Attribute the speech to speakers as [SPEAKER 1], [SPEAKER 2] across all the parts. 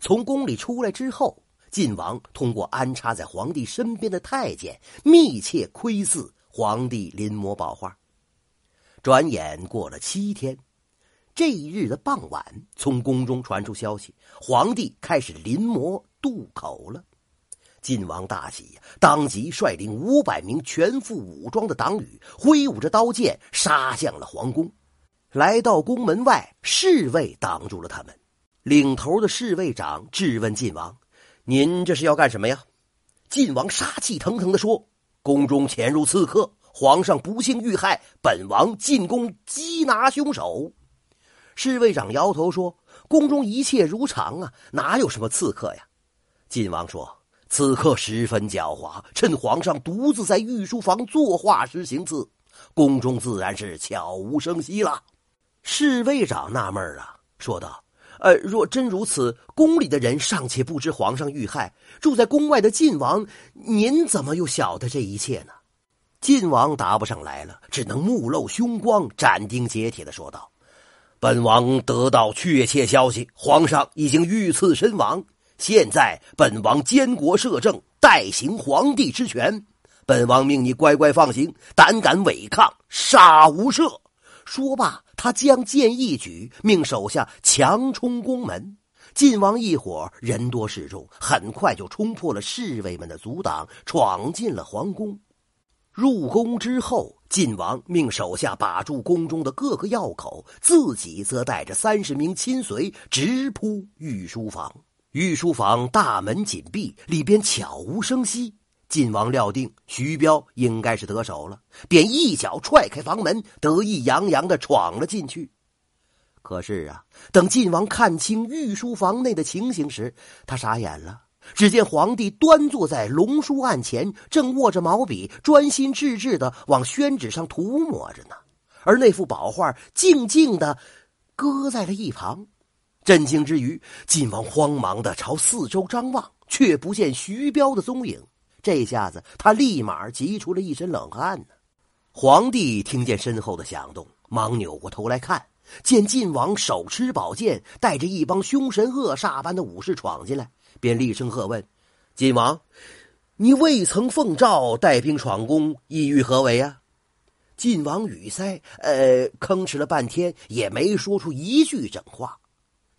[SPEAKER 1] 从宫里出来之后，晋王通过安插在皇帝身边的太监，密切窥伺皇帝临摹宝画。转眼过了七天，这一日的傍晚，从宫中传出消息，皇帝开始临摹渡口了。晋王大喜，当即率领五百名全副武装的党羽，挥舞着刀剑杀向了皇宫。来到宫门外，侍卫挡住了他们。领头的侍卫长质问晋王：“您这是要干什么呀？”晋王杀气腾腾地说：“宫中潜入刺客，皇上不幸遇害，本王进宫缉拿凶手。”侍卫长摇头说：“宫中一切如常啊，哪有什么刺客呀？”晋王说。刺客十分狡猾，趁皇上独自在御书房作画时行刺，宫中自然是悄无声息了。侍卫长纳闷了，说道：“呃，若真如此，宫里的人尚且不知皇上遇害，住在宫外的晋王，您怎么又晓得这一切呢？”晋王答不上来了，只能目露凶光，斩钉截铁的说道：“本王得到确切消息，皇上已经遇刺身亡。”现在本王监国摄政，代行皇帝之权。本王命你乖乖放行，胆敢违抗，杀无赦。说罢，他将剑一举，命手下强冲宫门。晋王一伙人多势众，很快就冲破了侍卫们的阻挡，闯进了皇宫。入宫之后，晋王命手下把住宫中的各个要口，自己则带着三十名亲随直扑御书房。御书房大门紧闭，里边悄无声息。晋王料定徐彪应该是得手了，便一脚踹开房门，得意洋洋的闯了进去。可是啊，等晋王看清御书房内的情形时，他傻眼了。只见皇帝端坐在龙书案前，正握着毛笔，专心致志的往宣纸上涂抹着呢，而那幅宝画静静的搁在了一旁。震惊之余，晋王慌忙的朝四周张望，却不见徐彪的踪影。这下子，他立马急出了一身冷汗呢。皇帝听见身后的响动，忙扭过头来看，见晋王手持宝剑，带着一帮凶神恶煞般的武士闯进来，便厉声喝问：“晋王，你未曾奉诏带兵闯宫，意欲何为啊？”晋王语塞，呃，吭哧了半天，也没说出一句整话。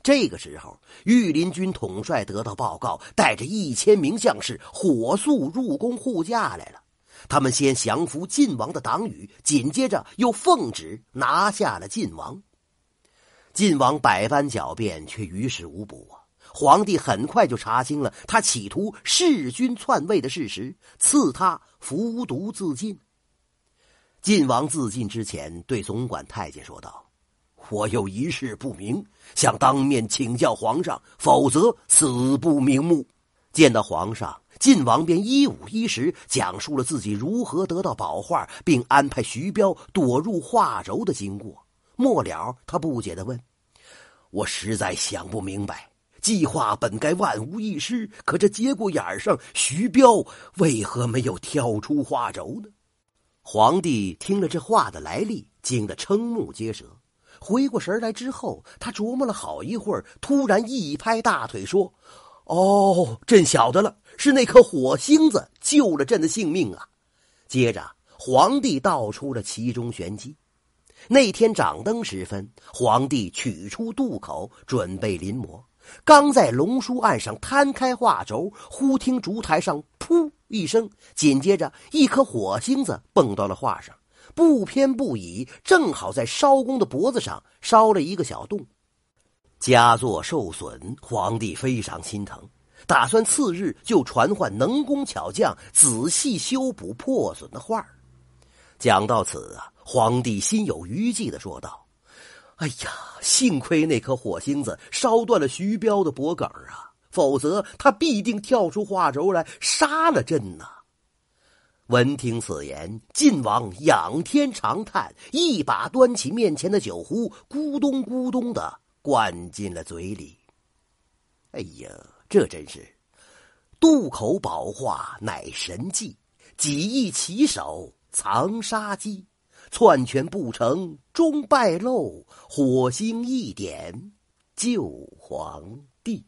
[SPEAKER 1] 这个时候，御林军统帅得到报告，带着一千名将士火速入宫护驾来了。他们先降服晋王的党羽，紧接着又奉旨拿下了晋王。晋王百般狡辩，却于事无补啊！皇帝很快就查清了他企图弑君篡位的事实，赐他服毒自尽。晋王自尽之前，对总管太监说道。我有一事不明，想当面请教皇上，否则死不瞑目。见到皇上，晋王便一五一十讲述了自己如何得到宝画，并安排徐彪躲入画轴的经过。末了，他不解的问：“我实在想不明白，计划本该万无一失，可这节骨眼上，徐彪为何没有跳出画轴呢？”皇帝听了这话的来历，惊得瞠目结舌。回过神来之后，他琢磨了好一会儿，突然一拍大腿说：“哦，朕晓得了，是那颗火星子救了朕的性命啊！”接着，皇帝道出了其中玄机。那天掌灯时分，皇帝取出渡口，准备临摹，刚在龙书案上摊开画轴，忽听烛台上“噗”一声，紧接着一颗火星子蹦到了画上。不偏不倚，正好在烧工的脖子上烧了一个小洞，佳作受损，皇帝非常心疼，打算次日就传唤能工巧匠仔细修补破损的画讲到此啊，皇帝心有余悸的说道：“哎呀，幸亏那颗火星子烧断了徐彪的脖梗啊，否则他必定跳出画轴来杀了朕呐。”闻听此言，晋王仰天长叹，一把端起面前的酒壶，咕咚咕咚的灌进了嘴里。哎呀，这真是渡口宝画乃神迹，几亿骑手藏杀机，篡权不成终败露，火星一点救皇帝。